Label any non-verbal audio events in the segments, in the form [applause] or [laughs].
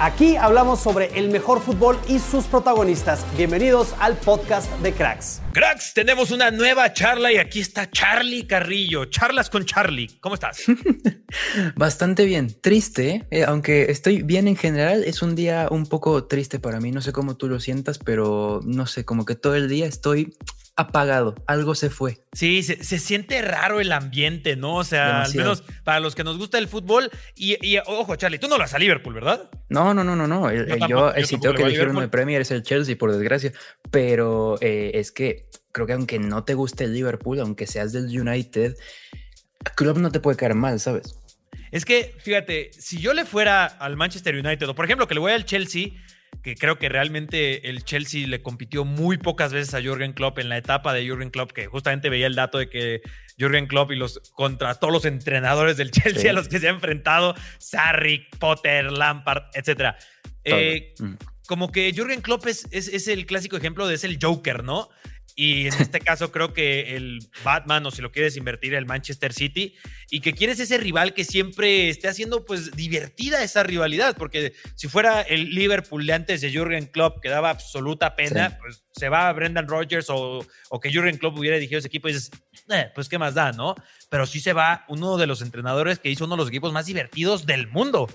Aquí hablamos sobre el mejor fútbol y sus protagonistas. Bienvenidos al podcast de Cracks. Cracks, tenemos una nueva charla y aquí está Charlie Carrillo. Charlas con Charlie. ¿Cómo estás? [laughs] Bastante bien. Triste, eh, aunque estoy bien en general. Es un día un poco triste para mí. No sé cómo tú lo sientas, pero no sé, como que todo el día estoy apagado, algo se fue. Sí, se, siente raro el ambiente, ¿no? O sea, al menos para los que nos gusta el fútbol. Y, ojo, Charlie, tú no vas a Liverpool, ¿verdad? No, no, no, no, no. yo, el sitio que uno de Premier es el Chelsea, por desgracia. Pero eh, es que creo que aunque no te guste el Liverpool, aunque seas del United, club no te puede caer mal, ¿sabes? Es que, fíjate, si yo le fuera al Manchester United, o por ejemplo que le voy al Chelsea, que creo que realmente el Chelsea le compitió muy pocas veces a Jürgen Klopp en la etapa de Jürgen Klopp, que justamente veía el dato de que Jürgen Klopp y los contra todos los entrenadores del Chelsea a los que se ha enfrentado, Sarri, Potter, Lampard, etc. Eh, mm. Como que Jürgen Klopp es, es, el clásico ejemplo de es el Joker, ¿no? Y en este caso creo que el Batman, o si lo quieres invertir, el Manchester City, y que quieres ese rival que siempre esté haciendo pues divertida esa rivalidad, porque si fuera el Liverpool de antes de Jürgen Klopp, que daba absoluta pena, pues se va Brendan Rodgers o, o, que Jürgen Klopp hubiera dirigido ese equipo y dices, eh, pues qué más da, ¿no? Pero sí se va uno de los entrenadores que hizo uno de los equipos más divertidos del mundo.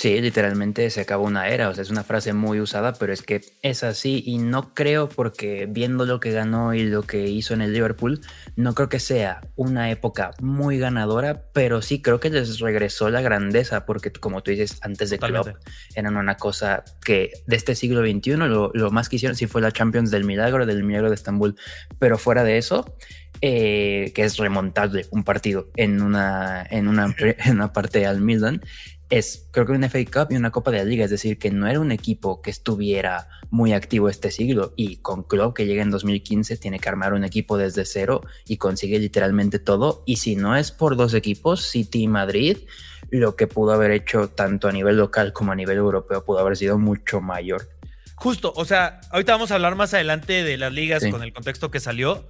Sí, literalmente se acabó una era, o sea, es una frase muy usada, pero es que es así y no creo porque viendo lo que ganó y lo que hizo en el Liverpool, no creo que sea una época muy ganadora, pero sí creo que les regresó la grandeza porque como tú dices, antes de Klopp eran una cosa que de este siglo XXI lo, más que hicieron sí fue la Champions del Milagro, del Milagro de Estambul, pero fuera de eso, eh, que es remontable un partido en una, en una, [laughs] en una parte al Milan es creo que una FA Cup y una Copa de la Liga, es decir, que no era un equipo que estuviera muy activo este siglo y con Klopp que llega en 2015 tiene que armar un equipo desde cero y consigue literalmente todo y si no es por dos equipos, City y Madrid, lo que pudo haber hecho tanto a nivel local como a nivel europeo pudo haber sido mucho mayor. Justo, o sea, ahorita vamos a hablar más adelante de las ligas con el contexto que salió,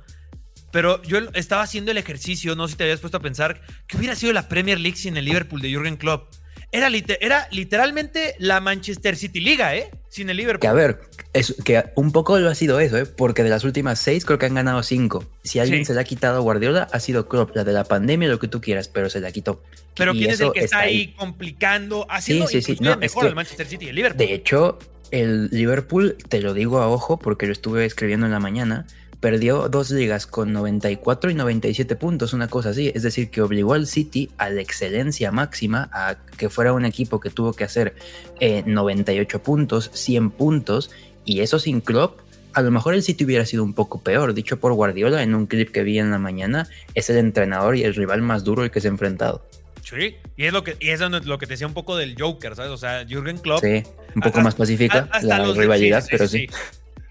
pero yo estaba haciendo el ejercicio, no sé si te habías puesto a pensar, que hubiera sido la Premier League sin el Liverpool de Jürgen Klopp. Era, era literalmente la Manchester City Liga, ¿eh? Sin el Liverpool. Que a ver, es, que un poco lo ha sido eso, ¿eh? Porque de las últimas seis creo que han ganado cinco. Si alguien se le ha quitado a Guardiola, ha sido Klopp, la de la pandemia, lo que tú quieras, pero se le quitó. Pero ¿quién es el que está, ahí, complicando, haciendo sí, sí, sí. mejor al Manchester City y el Liverpool? De hecho, el Liverpool, te lo digo a ojo porque lo estuve escribiendo en la mañana, perdió dos ligas con 94 y 97 puntos, una cosa así. Es decir, que obligó al City a la excelencia máxima, a que fuera un equipo que tuvo que hacer 98 eh, puntos, 100 puntos, y eso sin Klopp. A lo mejor el City hubiera sido un poco peor, dicho por Guardiola en un clip que vi en la mañana, es el entrenador y el rival más duro el que se ha enfrentado. Sí, y es lo que y eso es lo que te decía un poco del Joker, ¿sabes? O sea, Jürgen Klopp. Sí, un poco más pacífica la rivalidad, pero sí.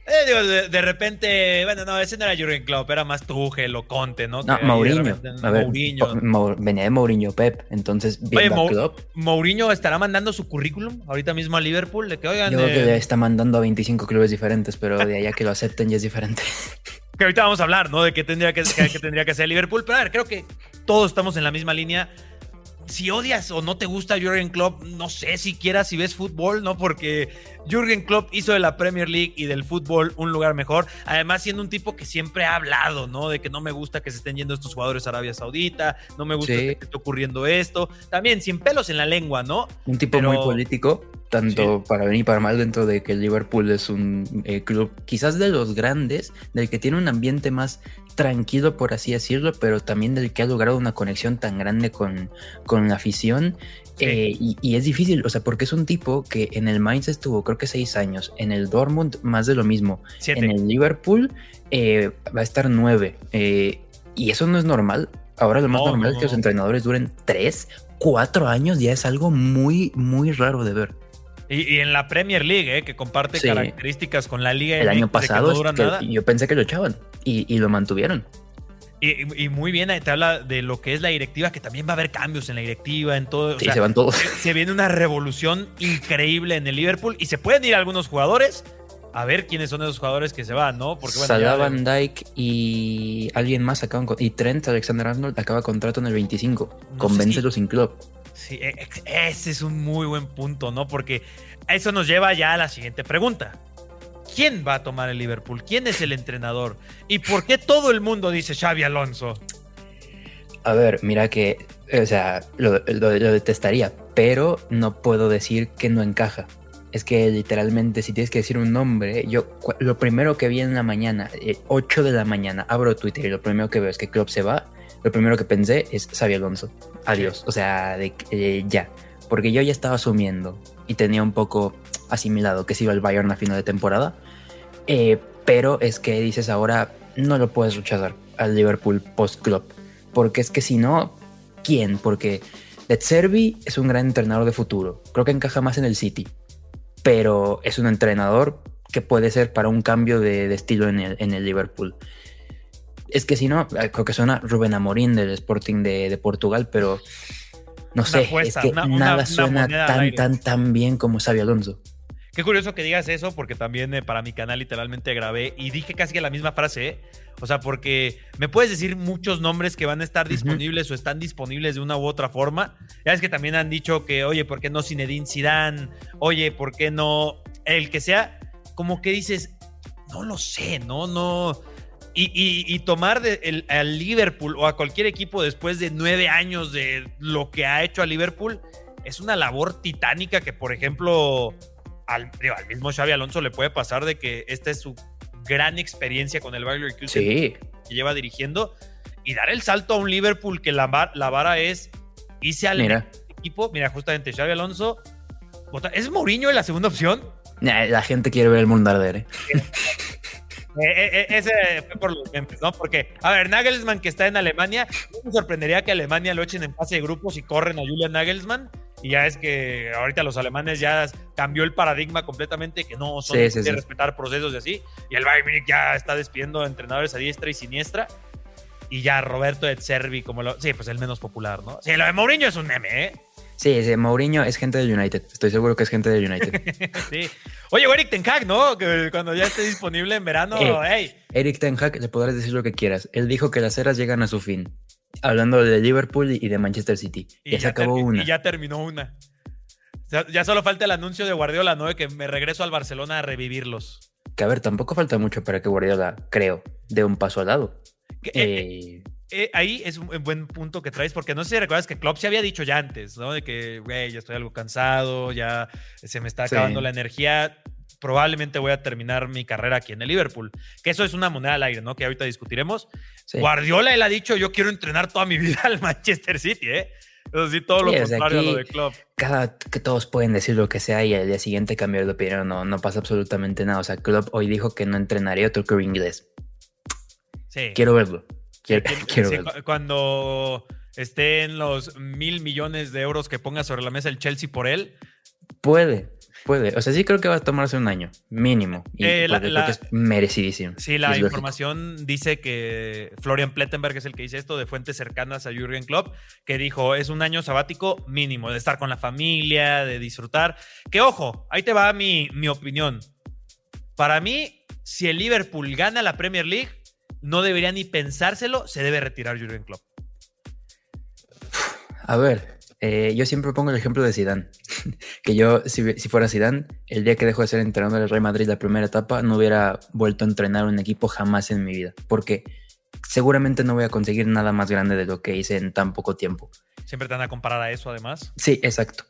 Eh, de, repente, bueno, no, ese no era Jurgen Klopp, era más Tuchel o Conte, ¿no? No, Mourinho. A ver, Mourinho. venía de Mourinho Pep, entonces Oye, Mourinho estará mandando su currículum ahorita mismo a Liverpool, de que oigan... Yo creo que le está mandando a 25 clubes diferentes, pero de allá que lo acepten ya es diferente. [laughs] que ahorita vamos a hablar, ¿no? De qué tendría que, que tendría que ser Liverpool, pero a ver, creo que todos estamos en la misma línea si odias o no te gusta Jürgen Klopp, no sé siquiera si ves fútbol, ¿no? Porque Jürgen Klopp hizo de la Premier League y del fútbol un lugar mejor. Además, siendo un tipo que siempre ha hablado, ¿no? De que no me gusta que se estén yendo estos jugadores a Arabia Saudita, no me gusta que esté ocurriendo esto. También sin pelos en la lengua, ¿no? Un tipo muy político, tanto para bien y para mal, dentro de que Liverpool es un eh, club quizás de los grandes, del que tiene un ambiente más tranquilo, por así decirlo, pero también del que ha logrado una conexión tan grande con, con la afición. Eh, y, es difícil, o sea, porque es un tipo que en el Mainz estuvo creo que seis años, en el Dortmund más de lo mismo, en el Liverpool eh, va a estar nueve, eh, y eso no es normal. Ahora lo más normal es que los entrenadores duren tres, cuatro años, ya es algo muy, muy raro de ver. Y, en la Premier League, ¿eh? que comparte características con la Liga. El año pasado yo pensé que lo echaban y, lo mantuvieron. Y, muy bien, te habla de lo que es la directiva, que también va a haber cambios en la directiva, en todo. Sí, se van todos. Se, viene una revolución increíble en el Liverpool y se pueden ir algunos jugadores a ver quiénes son esos jugadores que se van, ¿no? Porque bueno, Salah, Van Dyke y alguien más acaban y Trent Alexander Arnold acaba contrato en el 25. Convéncelo sin club. Sí, e, ese es un muy buen punto, ¿no? Porque eso nos lleva ya a la siguiente pregunta. ¿Quién va a tomar el Liverpool? ¿Quién es el entrenador? ¿Y por qué todo el mundo dice Xavi Alonso? A ver, mira que, o sea, lo, detestaría, pero no puedo decir que no encaja. Es que literalmente, si tienes que decir un nombre, yo lo primero que vi en la mañana, 8 eh, de la mañana, abro Twitter y lo primero que veo es que Klopp se va. Lo primero que pensé es Xavi Alonso adiós, o sea, de, eh, ya, porque yo ya estaba asumiendo y tenía un poco asimilado que se iba al Bayern a final de temporada, eh, pero es que dices ahora no lo puedes rechazar al Liverpool post-club, porque es que si no, ¿quién? Porque De Servi es un gran entrenador de futuro, creo que encaja más en el City, pero es un entrenador que puede ser para un cambio de, estilo en el, en el Liverpool. Es que si no, eh, creo que suena Rubén Amorín del Sporting de, Portugal, pero no sé, es que nada suena tan, tan, tan bien como Xavi Alonso. Qué curioso que digas eso, porque también eh, para mi canal literalmente grabé y dije casi que la misma frase, ¿eh? O sea, porque me puedes decir muchos nombres que van a estar disponibles o están disponibles de una u otra forma. Ya es que también han dicho que, oye, ¿por qué no Zinedine Zidane? Oye, ¿por qué no el que sea? Como que dices, no lo sé, no, no y, tomar de al Liverpool o a cualquier equipo después de nueve años de lo que ha hecho a Liverpool es una labor titánica que, por ejemplo, al, mismo Xavi Alonso le puede pasar de que esta es su gran experiencia con el Bayern sí. que lleva dirigiendo y dar el salto a un Liverpool que la, la vara es irse al equipo. Mira, justamente Xavi Alonso. ¿Es Mourinho la segunda opción? La gente quiere ver el mundo arder. [laughs] ¿eh? Eh, eh, eh, ese fue por los memes, ¿no? Porque, a ver, Nagelsmann que está en Alemania, no me sorprendería que Alemania lo echen en fase de grupos y corren a Julian Nagelsmann. Y ya es que ahorita los alemanes ya cambió el paradigma completamente, que no son de respetar procesos y así. Y el Bayern ya está despidiendo entrenadores a diestra y siniestra. Y ya Roberto de Servi como lo. Sí, pues el menos popular, ¿no? Sí, lo de Mourinho es un meme, ¿eh? Sí, sí, Mourinho es gente del United. Estoy seguro que es gente del United. [laughs] sí. Oye, Eric Ten Hag, ¿no? Que cuando ya esté disponible en verano, hey. Eric Ten Hag, le podrás decir lo que quieras. Él dijo que las eras llegan a su fin. Hablando de Liverpool y de Manchester City. Y ya, se acabó una. Y ya terminó una. Ya, solo falta el anuncio de Guardiola, ¿no? De que me regreso al Barcelona a revivirlos. Que a ver, tampoco falta mucho para que Guardiola, creo, dé un paso al lado. Eh, eh, eh, ahí es un buen punto que traes, porque no sé si recuerdas que Klopp se había dicho ya antes, ¿no? De que, güey, ya estoy algo cansado, ya se me está acabando la energía. Probablemente voy a terminar mi carrera aquí en el Liverpool. Que eso es una moneda al aire, ¿no? Que ahorita discutiremos. Guardiola, él ha dicho, yo quiero entrenar toda mi vida al Manchester City, ¿eh? Eso sí, todo lo contrario a lo de Klopp. Cada que todos pueden decir lo que sea y al día siguiente cambiar de opinión, no, no pasa absolutamente nada. O sea, Klopp hoy dijo que no entrenaría otro club inglés. Sí. Quiero verlo. Quiero, [laughs] verlo. Cuando estén los mil millones de euros que ponga sobre la mesa el Chelsea por él. Puede, puede. O sea, sí creo que va a tomarse un año, mínimo. Y eh, creo que es merecidísimo. Sí, la información dice que Florian Plettenberg es el que dice esto de fuentes cercanas a Jürgen Klopp, que dijo, es un año sabático mínimo, de estar con la familia, de disfrutar. Que ojo, ahí te va mi, mi opinión. Para mí, si el Liverpool gana la Premier League, no debería ni pensárselo, se debe retirar Jürgen Klopp. A ver, Eh, yo siempre pongo el ejemplo de Zidane. [laughs] que yo, si, fuera Zidane, el día que dejo de ser entrenador del Real Madrid la primera etapa, no hubiera vuelto a entrenar un equipo jamás en mi vida. Porque seguramente no voy a conseguir nada más grande de lo que hice en tan poco tiempo. Siempre te van a comparar a eso, además. Sí, exacto.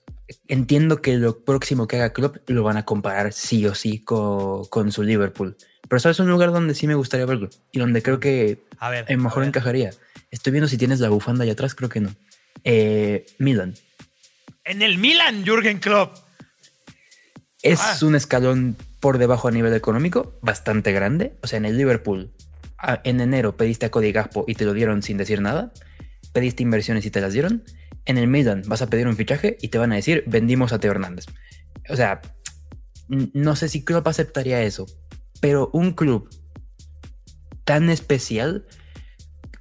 Entiendo que lo próximo que haga Klopp lo van a comparar sí o sí con, su Liverpool. Pero sabes un lugar donde sí me gustaría verlo y donde creo que a ver, mejor encajaría. Estoy viendo si tienes la bufanda allá atrás, creo que no. Eh, Milan. En el Milan, Jürgen Klopp. Es ah. un escalón por debajo a nivel económico, bastante grande. O sea, en el Liverpool, en enero pediste a Cody Gaspo y te lo dieron sin decir nada. Pediste inversiones y te las dieron. En el Milan vas a pedir un fichaje y te van a decir, vendimos a Teo Hernández. O sea, no sé si Klopp aceptaría eso, pero un club tan especial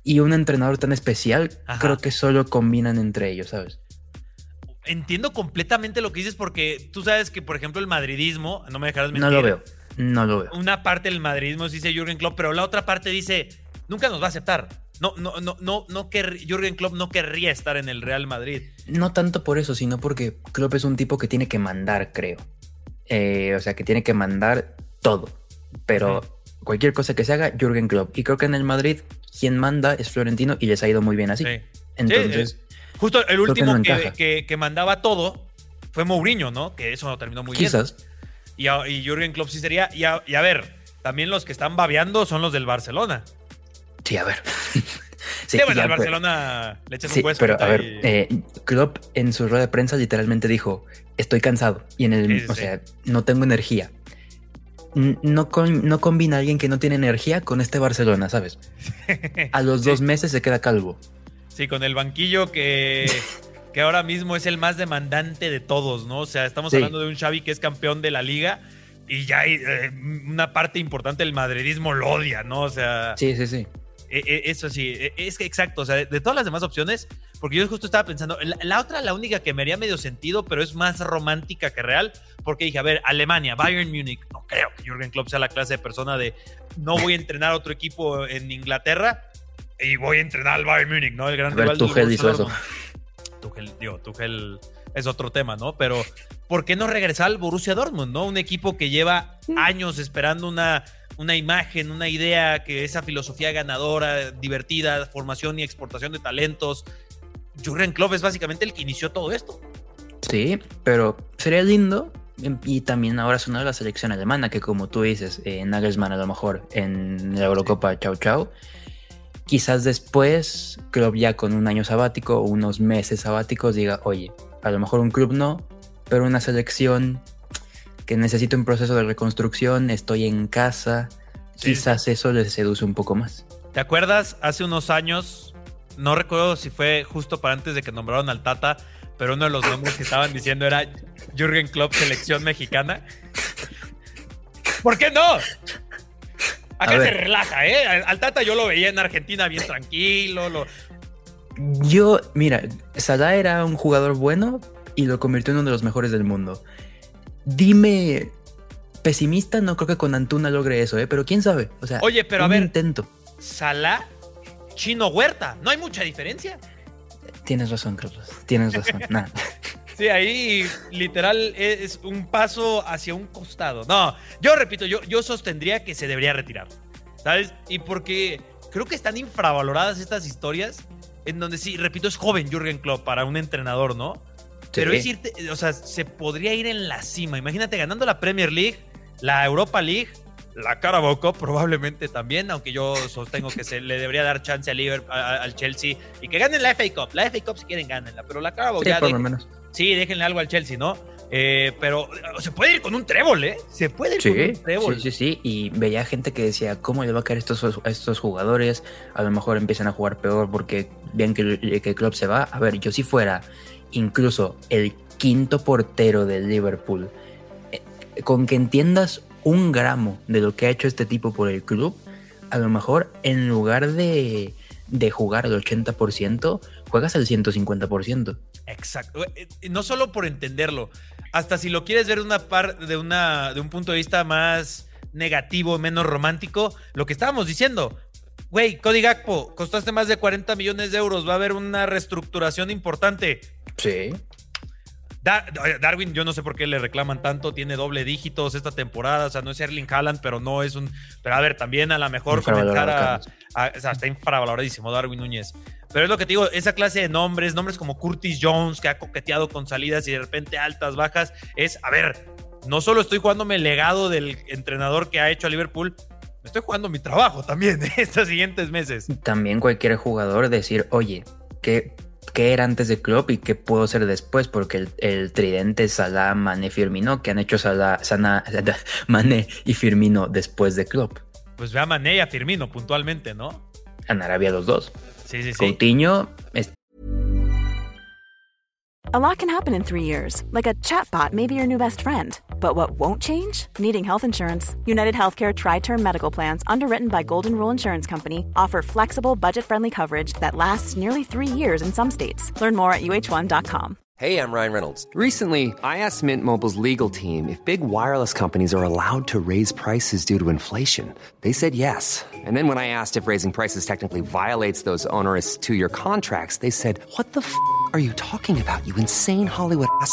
y un entrenador tan especial, creo que solo combinan entre ellos, ¿sabes? Entiendo completamente lo que dices porque tú sabes que, por ejemplo, el madridismo, no me dejarás mentir. No lo veo, no lo veo. Una parte del madridismo dice Jürgen Klopp, pero la otra parte dice, nunca nos va a aceptar. No, no, no, no, no que Jürgen Klopp no querría estar en el Real Madrid. No tanto por eso, sino porque Klopp es un tipo que tiene que mandar, creo. Eh, o sea, que tiene que mandar todo. Pero cualquier cosa que se haga, Jürgen Klopp. Y creo que en el Madrid quien manda es Florentino y les ha ido muy bien así. Entonces. justo el último que, que, mandaba todo fue Mourinho, ¿no? Que eso no terminó muy bien. Quizás. Y, y Jürgen Klopp sí sería. Y a, y a, ver, también los que están babeando son los del Barcelona. Sí, a ver. [laughs] sí, bueno, el Barcelona le echas un hueso. Pero a ver, eh, Klopp en su rueda de prensa literalmente dijo: Estoy cansado. Y en el. o sea, no tengo energía no, no combina alguien que no tiene energía con este Barcelona, ¿sabes? [laughs] A los dos meses se queda calvo. Sí, con el banquillo que, [laughs] que ahora mismo es el más demandante de todos, ¿no? O sea, estamos hablando de un Xavi que es campeón de la liga y ya hay eh, una parte importante del madridismo lo odia, ¿no? O sea. Sí, sí, sí. E, e, eso sí, e, es que exacto, o sea, de, todas las demás opciones, porque yo justo estaba pensando, la, otra, la única que me haría medio sentido, pero es más romántica que real, porque dije, a ver, Alemania, Bayern Múnich, no creo que Jürgen Klopp sea la clase de persona de no voy a entrenar a otro equipo en Inglaterra y voy a entrenar al Bayern Múnich, ¿no? El gran rival Tuchel hizo eso. [laughs] Tuchel, digo, Tuchel es otro tema, ¿no? Pero ¿por qué no regresar al Borussia Dortmund, ¿no? Un equipo que lleva años esperando una una imagen, una idea, que esa filosofía ganadora, divertida, formación y exportación de talentos. Jurgen Klopp es básicamente el que inició todo esto. Sí, pero sería lindo em, y también ahora es una de la selección alemana, que como tú dices, eh, Nagelsmann a lo mejor en la Eurocopa, chau chau. Quizás después, Klopp ya con un año sabático o unos meses sabáticos diga, oye, a lo mejor un club no, pero una selección que necesito un proceso de reconstrucción, estoy en casa, quizás eso les seduce un poco más. ¿Te acuerdas hace unos años? No recuerdo si fue justo para antes de que nombraron al Tata, pero uno de los nombres que estaban diciendo era Jürgen Klopp, selección mexicana. ¿Por qué no? Acá se relaja, ¿eh? Al, Tata yo lo veía en Argentina bien tranquilo. Lo... Yo, mira, Salah era un jugador bueno y lo convirtió en uno de los mejores del mundo. Dime, pesimista, no creo que con Antuna logre eso, ¿eh? Pero quién sabe. O sea, Oye, pero a ver, intento. Salah, Chino Huerta, ¿no hay mucha diferencia? Tienes razón, Carlos. Tienes razón. [laughs] Sí, ahí literal es un paso hacia un costado. No, yo repito, yo, yo sostendría que se debería retirar. ¿Sabes? Y porque creo que están infravaloradas estas historias en donde sí, repito, es joven Jürgen Klopp para un entrenador, ¿no? Pero es irte, o sea, se podría ir en la cima. Imagínate ganando la Premier League, la Europa League, la Carabao Cup probablemente también, aunque yo sostengo que se le debería dar chance al, Liverpool, al Chelsea y que ganen la FA Cup. La FA Cup si quieren gánenla, pero la Carabao sí, por lo menos. Sí, déjenle algo al Chelsea, ¿no? Eh, pero se puede ir con un trébol, ¿eh? Se puede ir con un trébol. Sí, sí, sí. Y veía gente que decía, ¿cómo le va a caer estos, a estos jugadores? A lo mejor empiezan a jugar peor porque ven que, que el club se va. A ver, yo si fuera incluso el quinto portero del Liverpool, eh, con que entiendas un gramo de lo que ha hecho este tipo por el club, a lo mejor en lugar de, de jugar al 80%, juegas al 150%. Exacto. Eh, eh, no solo por entenderlo, hasta si lo quieres ver una par, de, una, de un punto de vista más negativo, menos romántico, lo que estábamos diciendo. Güey, Cody Gakpo, costaste más de 40 millones de euros, va a haber una reestructuración importante Sí. Darwin, yo no sé por qué le reclaman tanto, tiene doble dígitos esta temporada, o sea, no es Erling Haaland, pero no es un... Pero a ver, también a lo mejor comenzar a, O sea, está infravaloradísimo Darwin Núñez. Pero es lo que te digo, esa clase de nombres, nombres como Curtis Jones, que ha coqueteado con salidas y de repente altas, bajas, es, a ver, no solo estoy jugándome el legado del entrenador que ha hecho a Liverpool, estoy jugando mi trabajo también [laughs] estos siguientes meses. También cualquier jugador decir, oye, ¿qué, qué era antes de Klopp y qué puedo ser después? Porque el, tridente Salah, Mane, Firmino, que han hecho Salah, Sana, [laughs] Mane y Firmino después de Klopp. Pues ve a Mane y a Firmino puntualmente, ¿no? En Arabia los dos. Sí, sí, sí. Coutinho es A lot can happen in three years, like a chatbot may be your new best friend. But what won't change? Needing health insurance. United Healthcare Tri Term Medical Plans, underwritten by Golden Rule Insurance Company, offer flexible, budget friendly coverage that lasts nearly three years in some states. Learn more at uh1.com. Hey, I'm Ryan Reynolds. Recently, I asked Mint Mobile's legal team if big wireless companies are allowed to raise prices due to inflation. They said yes. And then when I asked if raising prices technically violates those onerous two year contracts, they said, What the f are you talking about, you insane Hollywood ass?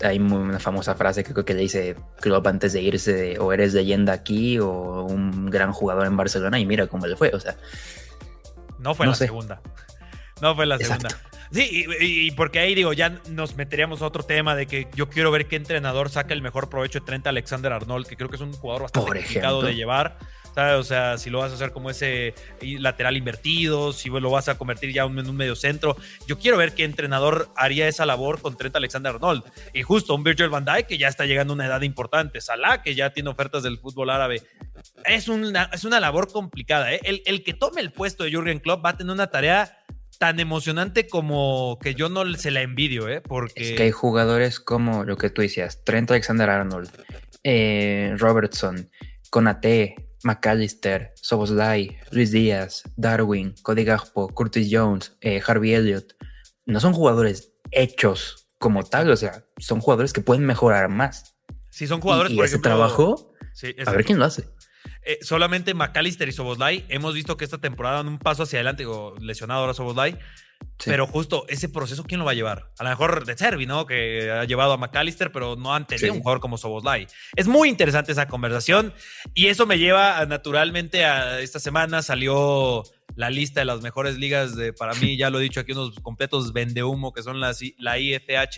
Hay una famosa frase que creo que le dice Klopp antes de irse, o eres leyenda aquí o un gran jugador en Barcelona y mira cómo le fue, o sea. No fue la segunda. No fue la segunda. Sí, y, porque ahí digo, ya nos meteríamos a otro tema de que yo quiero ver qué entrenador saca el mejor provecho de Trent Alexander Arnold, que creo que es un jugador bastante complicado de llevar. O sea, si lo vas a hacer como ese lateral invertido, si lo vas a convertir ya en un medio centro. Yo quiero ver qué entrenador haría esa labor con Trent Alexander Arnold. Y justo un Virgil van Dijk que ya está llegando a una edad importante. Salah que ya tiene ofertas del fútbol árabe. Es una, es una labor complicada. ¿eh? El, que tome el puesto de Jürgen Klopp va a tener una tarea tan emocionante como que yo no se la envidio, ¿eh? Porque... Es que hay jugadores como lo que tú decías, Trent Alexander Arnold, eh, Robertson, Conate, McAllister, Soboslai, Luis Díaz, Darwin, Cody Gakpo, Curtis Jones, eh, Harvey Elliott, no son jugadores hechos como tal, o sea, son jugadores que pueden mejorar más. Sí, son jugadores, y, ese trabajo, a ver quién lo hace. Eh, solamente McAllister y Soboslai hemos visto que esta temporada dan un paso hacia adelante, digo, lesionado ahora Soboslai, pero justo ese proceso, ¿quién lo va a llevar? A lo mejor de Servi, ¿no? Que ha llevado a McAllister, pero no han tenido un jugador como Soboslai. Es muy interesante esa conversación y eso me lleva naturalmente a esta semana salió la lista de las mejores ligas de, para mí, ya lo he dicho aquí, unos completos vende humo que son las, la IFHS,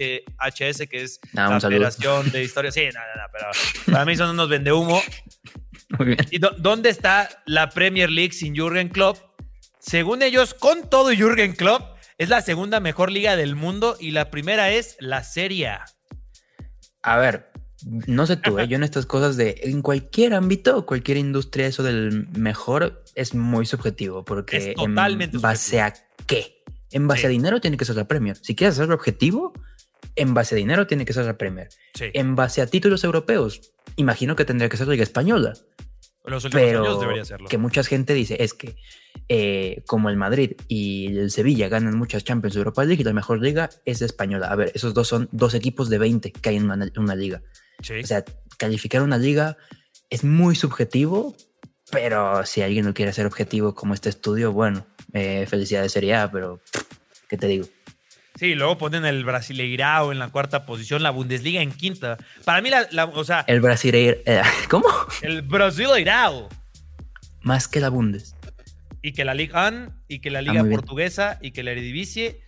que es la Federación de Historia. Sí, nada, nada, pero para mí son unos vende humo. ¿Y dónde está la Premier League sin Jürgen Klopp? Según ellos, con todo Jürgen Klopp, es la segunda mejor liga del mundo y la primera es la Serie A. A ver, no sé tú, ¿eh? yo en estas cosas de en cualquier ámbito, cualquier industria, eso del mejor es muy subjetivo porque es totalmente en base a qué? En base a dinero tiene que ser la Premier. Si quieres hacer objetivo, en base a dinero tiene que ser la Premier. En base a títulos europeos, imagino que tendría que ser la Liga Española. Los últimos pero años debería serlo. Que mucha gente dice es que eh, como el Madrid y el Sevilla ganan muchas Champions de Europa League y la mejor liga es española. A ver, esos dos son dos equipos de 20 que hay en una, liga. O sea, calificar una liga es muy subjetivo, pero si alguien no quiere ser objetivo como este estudio, bueno, eh, felicidades Serie A, pero ¿qué te digo? Sí, luego ponen el Brasileirao en la cuarta posición, la Bundesliga en quinta. Para mí, la, o sea. El Brasileirao. Eh, [laughs] ¿Cómo? El Brasileirao. Más que la Bundes. Y que la Liga 1, y que la Liga ah, Portuguesa, y que la Eredivisie.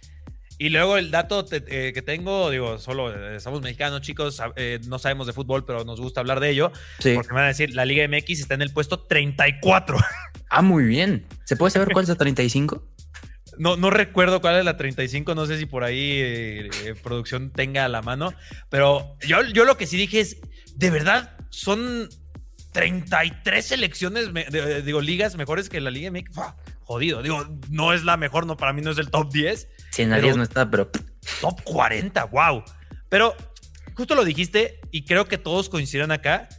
Y luego el dato eh, que tengo, digo, solo eh, somos mexicanos, chicos, no sabemos de fútbol, pero nos gusta hablar de ello. Sí. Porque me van a decir, la Liga MX está en el puesto 34. [laughs] Ah, muy bien. ¿Se puede saber cuál es el 35? No, no recuerdo cuál es la 35, no sé si por ahí eh, eh, producción tenga a la mano, pero yo, yo lo que sí dije es, de verdad, son 33 selecciones, digo, ligas mejores que la Liga MX. Jodido, digo, no es la mejor, no, para mí no es el top 10. Si en la 10 no está, pero... Top 40, wow. Pero justo lo dijiste y creo que todos coinciden acá.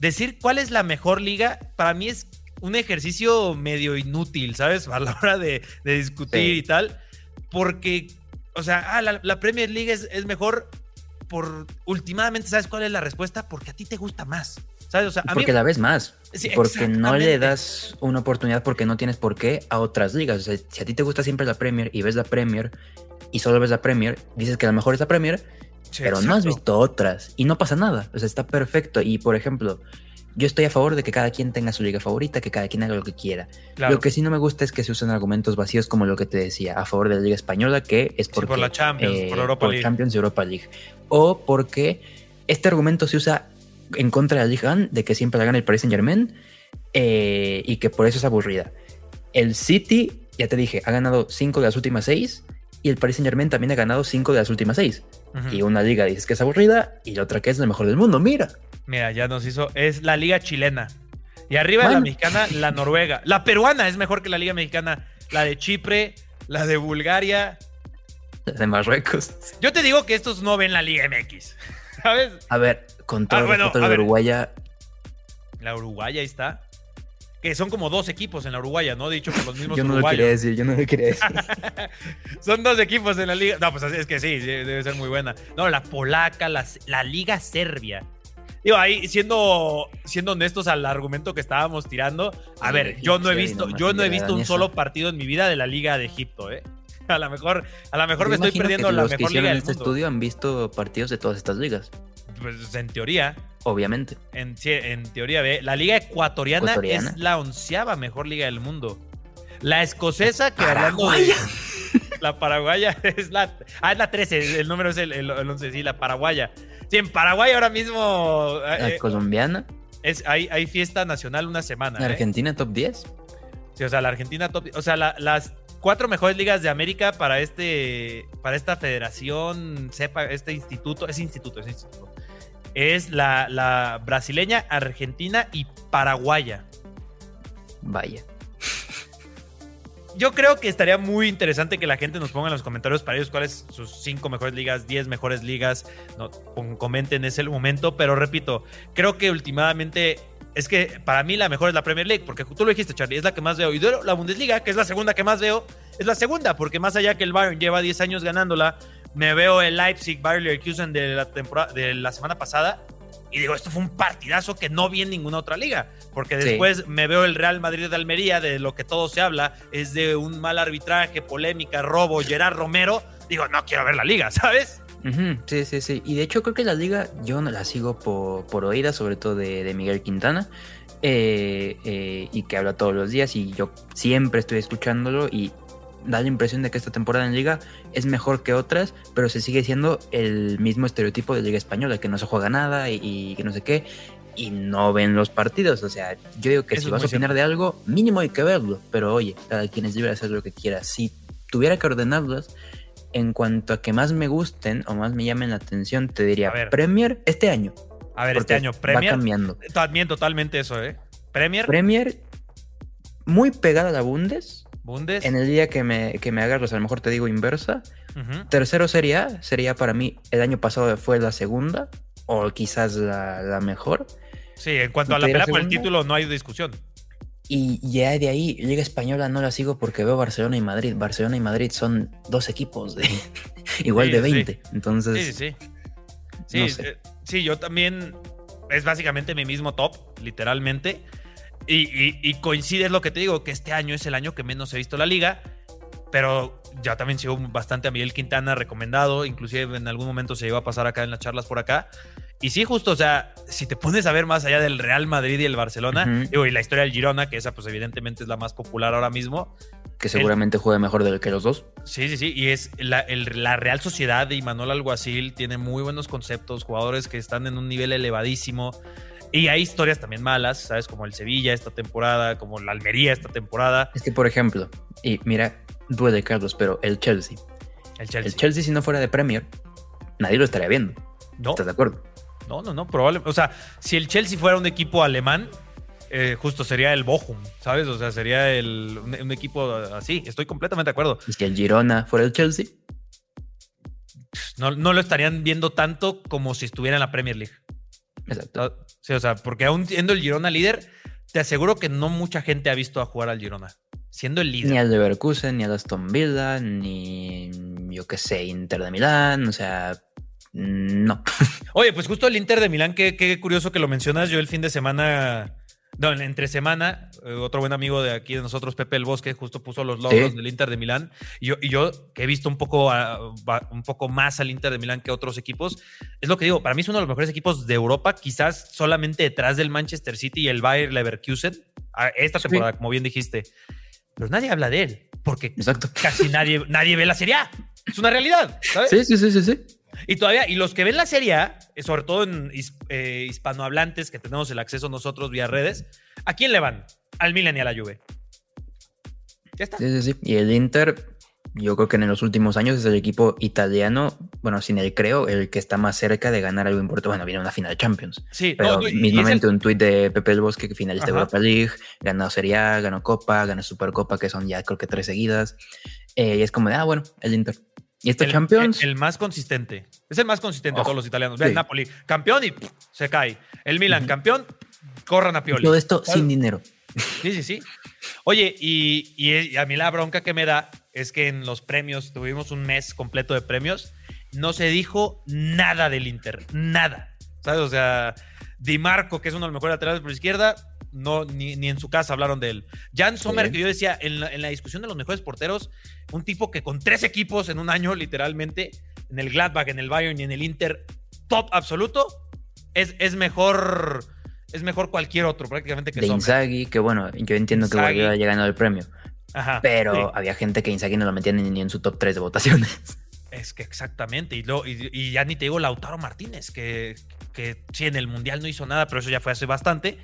Decir cuál es la mejor liga, para mí es un ejercicio medio inútil, ¿sabes? A la hora de, discutir y tal. Porque, o sea, ah, la, Premier League es, mejor por últimamente, ¿sabes cuál es la respuesta? Porque a ti te gusta más. ¿Sabes? O sea, a porque la ves más. porque no le das una oportunidad porque no tienes por qué a otras ligas. O sea, si a ti te gusta siempre la Premier y ves la Premier y solo ves la Premier, dices que la mejor es la Premier, pero no has visto otras y no pasa nada. O sea, está perfecto. Y por ejemplo, yo estoy a favor de que cada quien tenga su liga favorita, que cada quien haga lo que quiera. Lo que sí no me gusta es que se usen argumentos vacíos como lo que te decía, a favor de la liga española, que es porque, por la Champions, por eh, Europa League. Champions Europa League. O porque este argumento se usa en contra de la Liga de que siempre la gana el Paris Saint Germain eh, y que por eso es aburrida. El City, ya te dije, ha ganado cinco de las últimas seis y el Paris Saint Germain también ha ganado cinco de las últimas seis. Y una liga dices que es aburrida y la otra que es la mejor del mundo. Mira. Mira, ya nos hizo. Es la liga chilena. Y arriba de la mexicana, la [laughs] noruega. La peruana es mejor que la liga mexicana. La de Chipre, la de Bulgaria. La de Marruecos. Yo te digo que estos no ven la liga MX. [laughs] ¿Sabes? A ver, con todo ah, el de Uruguaya. La Uruguaya ahí está que son como dos equipos en la Uruguaya, ¿no? Dicho por los mismos Yo no lo quería decir, yo no lo quería decir. [laughs] son dos equipos en la liga. No, pues es que sí, debe ser muy buena. No, la polaca, la, la liga serbia. Digo, ahí siendo, siendo honestos al argumento que estábamos tirando, a ver, yo no he visto, yo no he visto un solo partido en mi vida de la Liga de Egipto, ¿eh? A lo mejor, a lo mejor me estoy perdiendo la mejor liga en este estudio han visto partidos de todas estas ligas. Pues en teoría. Obviamente. En, en teoría, ve. La liga ecuatoriana, es la onceava mejor liga del mundo. La escocesa, que hablando de. [laughs] La paraguaya [laughs] es la. Ah, es la 13, el número es el, el, 11, sí, la paraguaya. Sí, en Paraguay ahora mismo. La eh, colombiana. Es, hay, hay, fiesta nacional una semana. ¿La ¿eh? Argentina top 10? Sí, o sea, la Argentina top O sea, las cuatro mejores ligas de América para este. Para esta federación, sepa, este instituto. Es instituto, es instituto es la, brasileña, argentina y paraguaya. Vaya. Yo creo que estaría muy interesante que la gente nos ponga en los comentarios para ellos cuáles sus cinco mejores ligas, diez mejores ligas. No, comenten ese momento, pero repito, creo que últimamente es que para mí la mejor es la Premier League, porque tú lo dijiste, Charlie, es la que más veo. Y la Bundesliga, que es la segunda que más veo, es la segunda, porque más allá que el Bayern lleva 10 años ganándola, me veo el Leipzig Bayer Leverkusen de la temporada de la semana pasada y digo, esto fue un partidazo que no vi en ninguna otra liga, porque después me veo el Real Madrid de Almería, de lo que todo se habla, es de un mal arbitraje, polémica, robo, Gerard Romero, digo, no quiero ver la liga, [laughs] ¿sabes? Sí, sí, sí. Y de hecho creo que la liga yo no la sigo por, por oídas, sobre todo de, Miguel Quintana, eh, eh, y que habla todos los días y yo siempre estoy escuchándolo y da la impresión de que esta temporada en liga es mejor que otras, pero se sigue siendo el mismo estereotipo de liga española, que no se juega nada y, que no sé qué, y no ven los partidos. O sea, yo digo que si vas a opinar de algo, mínimo hay que verlo, pero oye, cada quien es libre de hacer lo que quiera. Si tuviera que ordenarlas, en cuanto a que más me gusten o más me llamen la atención, te diría Premier este año. A ver, este año Premier. Va cambiando. También totalmente eso, ¿eh? Premier. Premier muy pegada a la Bundes Bundes. En el día que me, que me agarras, a lo mejor te digo inversa. Tercero sería, sería para mí, el año pasado fue la segunda, o quizás la, mejor. Sí, en cuanto a la pelea por el título, no hay discusión. Y ya de ahí, Liga Española no la sigo porque veo Barcelona y Madrid. Barcelona y Madrid son dos equipos de [laughs] igual de 20. Entonces. Sí, sí. Sí, eh, sí, yo también. Es básicamente mi mismo top, literalmente. Y, coincide lo que te digo, que este año es el año que menos he visto la liga, pero ya también sigo bastante a Miguel Quintana recomendado, inclusive en algún momento se iba a pasar acá en las charlas por acá. Y sí, justo, o sea, si te pones a ver más allá del Real Madrid y el Barcelona, y la historia del Girona, que esa pues evidentemente es la más popular ahora mismo. Que seguramente juega mejor de que los dos. Sí, sí, sí. Y es la, la Real Sociedad de Imanol Alguacil tiene muy buenos conceptos, jugadores que están en un nivel elevadísimo. Y hay historias también malas, ¿sabes? Como el Sevilla esta temporada, como la Almería esta temporada. Es que, por ejemplo, y mira, duele, Carlos, pero el Chelsea. El Chelsea. El Chelsea, si no fuera de Premier, nadie lo estaría viendo. No. ¿Estás de acuerdo? No, no, no, probablemente. O sea, si el Chelsea fuera un equipo alemán, eh, justo sería el Bochum, ¿sabes? O sea, sería el, un, un equipo así. Estoy completamente de acuerdo. Y si el Girona fuera el Chelsea, No, no lo estarían viendo tanto como si estuviera en la Premier League. Exacto. Ah, Sí, o sea, porque aún siendo el Girona líder, te aseguro que no mucha gente ha visto a jugar al Girona. Siendo el líder. Ni al Leverkusen, ni al Aston Villa, ni yo qué sé, Inter de Milán, o sea, no. [laughs] Oye, pues justo el Inter de Milán, qué, qué curioso que lo mencionas. Yo el fin de semana, no, entre semana, eh, otro buen amigo de aquí de nosotros, Pepe el Bosque, justo puso los logros Sí. del Inter de Milán. Y yo, y yo que he visto un poco, a- un poco más al Inter de Milán que otros equipos, es lo que digo, para mí es uno de los mejores equipos de Europa, quizás solamente detrás del Manchester City y el Bayer Leverkusen, esta temporada, como bien dijiste. Pero nadie habla de él, porque Exacto. casi nadie, nadie ve la Serie A. Es una realidad, ¿sabes? Sí, sí, sí, sí, sí. Y todavía, y los que ven la Serie A, eh, sobre todo en eh, hispanohablantes que tenemos el acceso nosotros vía redes, ¿a quién le van? Al Milan y a la Juve. Ya está. Sí, sí, sí. Y el Inter, yo creo que en los últimos años es el equipo italiano, bueno, sin el creo, el que está más cerca de ganar algo importante. Bueno, viene una final de Champions. Sí, Pero no, mismamente el- un tuit de Pepe el Bosque que finalista de. Europa League, ganó Serie A, ganó Copa, ganó Supercopa, que son ya creo que tres seguidas. Eh, y es como de, ah, bueno, el Inter. Y este el, Champions, el- el más consistente. Es el más consistente de Oh, todos los italianos. Ve el. Napoli, campeón y pff, se cae. El Milan, campeón, corran a Pioli. todo esto sin dinero. Sí, sí, sí. Oye, y, y a mí la bronca que me da es que en los premios, tuvimos un mes completo de premios, no se dijo nada del Inter, nada. ¿Sabes? O sea, Di Marco, que es uno de los mejores laterales por izquierda, no, ni, ni en su casa hablaron de él. Jan Sommer, Sí. que yo decía, en la, en la discusión de los mejores porteros, un tipo que con tres equipos en un año, literalmente, en el Gladbach, en el Bayern y en el Inter, top absoluto, es, es mejor. Es mejor cualquier otro, prácticamente que De Sommer. Inzaghi, que bueno, yo entiendo que. Guardiola haya ganado el premio, Ajá, pero sí. había gente que Inzaghi no lo metía ni, ni en su top 3 de votaciones. Es que exactamente. Y, lo- y, y ya ni te digo Lautaro Martínez, que, que sí, en el Mundial no hizo nada, pero eso ya fue hace bastante.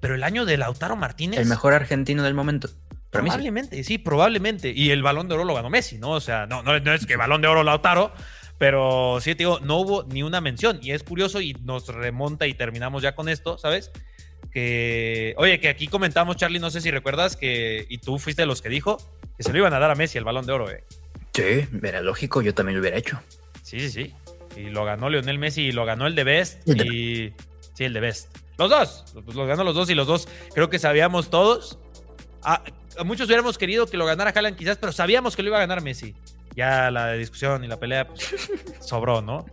Pero el año de Lautaro Martínez. El mejor argentino del momento. Probablemente, sí. probablemente. Y el balón de oro lo ganó Messi, ¿no? O sea, no, no, no es que balón de oro Lautaro, pero sí te digo, no hubo ni una mención. Y es curioso y nos remonta y terminamos ya con esto, ¿sabes? Que, oye, que aquí comentamos, Charlie, no sé si recuerdas que, y tú fuiste de los que dijo, que se lo iban a dar a Messi el balón de oro, ¿eh? Sí, era lógico, yo también lo hubiera hecho. Sí, sí, sí. Y lo ganó Lionel Messi y lo ganó el de Best. Y sí, el de Best. Los dos. Pues los ganó los dos y los dos creo que sabíamos todos. A, a muchos hubiéramos querido que lo ganara Haaland quizás, pero sabíamos que lo iba a ganar Messi. Ya la discusión y la pelea pues, [laughs] sobró, ¿no?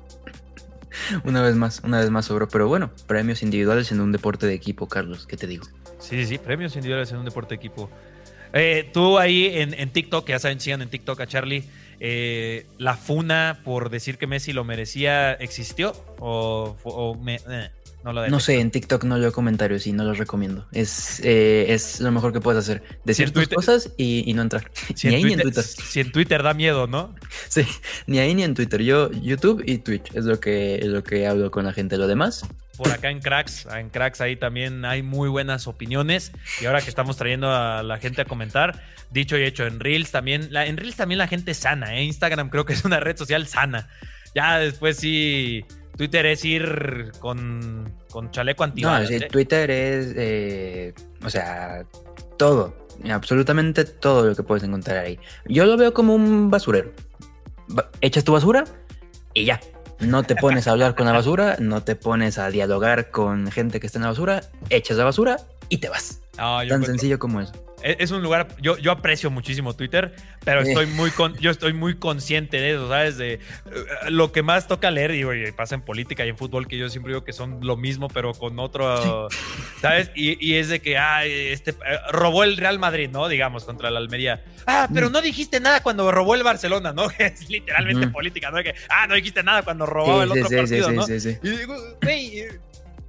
Una vez más, una vez más sobró. Pero bueno, premios individuales en un deporte de equipo, Carlos, ¿qué te digo? Sí, sí, sí. Premios individuales en un deporte de equipo. Eh, tú ahí en, en TikTok, ya saben, sigan en TikTok a Charlie. eh, ¿La funa por decir que Messi lo merecía existió? ¿O, o me- eh, no lo No detecto? sé, en TikTok no leo comentarios y no los recomiendo. Es, eh, es lo mejor que puedes hacer. Decir tus Twitter- cosas y, y no entrar. [laughs] Si ni en ahí ni en Twitter- Twitter. Si en Twitter da miedo, ¿no? Sí, ni ahí ni en Twitter. Yo, YouTube y Twitch es lo que, es lo que hablo con la gente. Lo demás, Por acá en Cracks, en Cracks ahí también hay muy buenas opiniones. Y ahora que estamos trayendo a la gente a comentar, dicho y hecho, en Reels también, la, en Reels también la gente es sana, ¿eh? Instagram creo que es una red social sana. Ya después sí, Twitter es ir con, con chaleco no, antibalas. sí, ¿eh? Twitter es, eh, o sea, todo, absolutamente todo lo que puedes encontrar ahí. Yo lo veo como un basurero. Ba- Echas tu basura y ya. No te pones a hablar con la basura, no te pones a dialogar con gente que está en la basura, echas la basura y te vas. No, yo Tan encuentro- sencillo como eso. Es es un lugar, yo, yo aprecio muchísimo Twitter, pero estoy muy con, yo estoy muy consciente de eso, ¿sabes? De eh, lo que más toca leer, y, pasa en política y en fútbol, que yo siempre digo que son lo mismo, pero con otro, ¿sabes? Y, y es de que, ah, este, eh, robó el Real Madrid, ¿no? Digamos, contra la Almería. Ah, pero no dijiste nada cuando robó el Barcelona, ¿no? [laughs] es literalmente política, ¿no? Que, ah, no dijiste nada cuando robaba el Sí, otro sí, sí, partido, sí, ¿no? sí, sí. Y digo, güey, eh,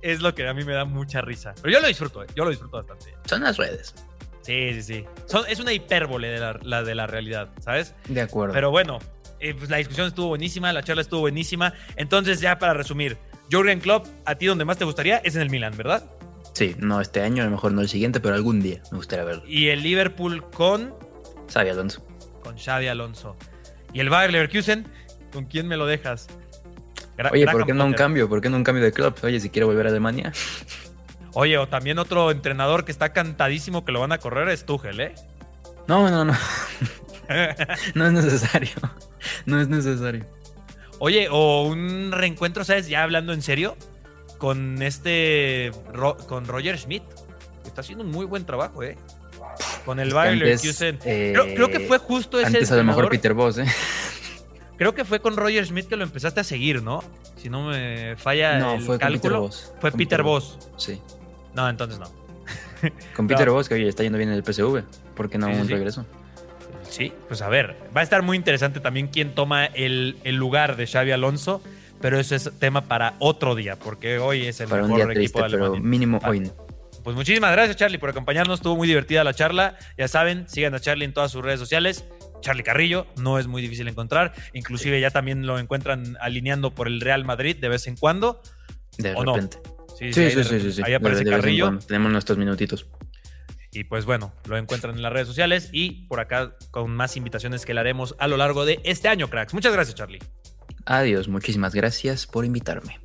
es lo que a mí me da mucha risa. Pero yo lo disfruto, ¿eh? yo lo disfruto bastante. Son las redes. Sí, sí, sí. Son- es una hipérbole de la, la de la realidad, ¿sabes? De acuerdo. Pero bueno, eh, pues la discusión estuvo buenísima, la charla estuvo buenísima. Entonces, ya para resumir, Jurgen Klopp, a ti donde más te gustaría es en el Milan, ¿verdad? Sí, no este año, a lo mejor no el siguiente, pero algún día me gustaría verlo. Y el Liverpool con, Xavi Alonso. con Xavi Alonso. Y el Bayer Leverkusen, ¿con quién me lo dejas? Gra Oye, ¿por qué no un cambio? ¿Por qué no un cambio de club? Oye, si quiero volver a Alemania. [laughs] Oye, o también otro entrenador que está cantadísimo que lo van a correr es Tuchel, ¿eh? No, no, no. [laughs] no es necesario. No es necesario. Oye, o un reencuentro, ¿sabes? Ya hablando en serio, con este. con Roger Schmidt. Está haciendo un muy buen trabajo, ¿eh? Con el Bayer Leverkusen. creo, que fue justo ese. Antes a lo mejor Peter Boss, ¿eh? Creo que fue con Roger Smith que lo empezaste a seguir, ¿no? Si no me falla no, el fue cálculo. Peter Boss. Fue Peter, Boss. Sí. No, entonces no. [laughs] Con Peter Boss, que hoy está yendo bien en el PSV. ¿Por qué no un regreso? Sí, pues a ver. Va a estar muy interesante también quién toma el, lugar de Xavi Alonso. Pero eso es tema para otro día, porque hoy es el mejor equipo de Alemania. Pero mínimo hoy no. Pues muchísimas gracias, Charlie, por acompañarnos. Estuvo muy divertida la charla. Ya saben, sigan a Charlie en todas sus redes sociales. Charlie Carrillo, no es muy difícil encontrar. Inclusive ya también lo encuentran alineando por el Real Madrid de vez en cuando. De repente. Sí, sí, sí, sí, Ahí aparece Carrillo. Tenemos nuestros minutitos. Y pues bueno, lo encuentran en las redes sociales y por acá con más invitaciones que le haremos a lo largo de este año, cracks. Muchas gracias, Charlie. Adiós, muchísimas gracias por invitarme.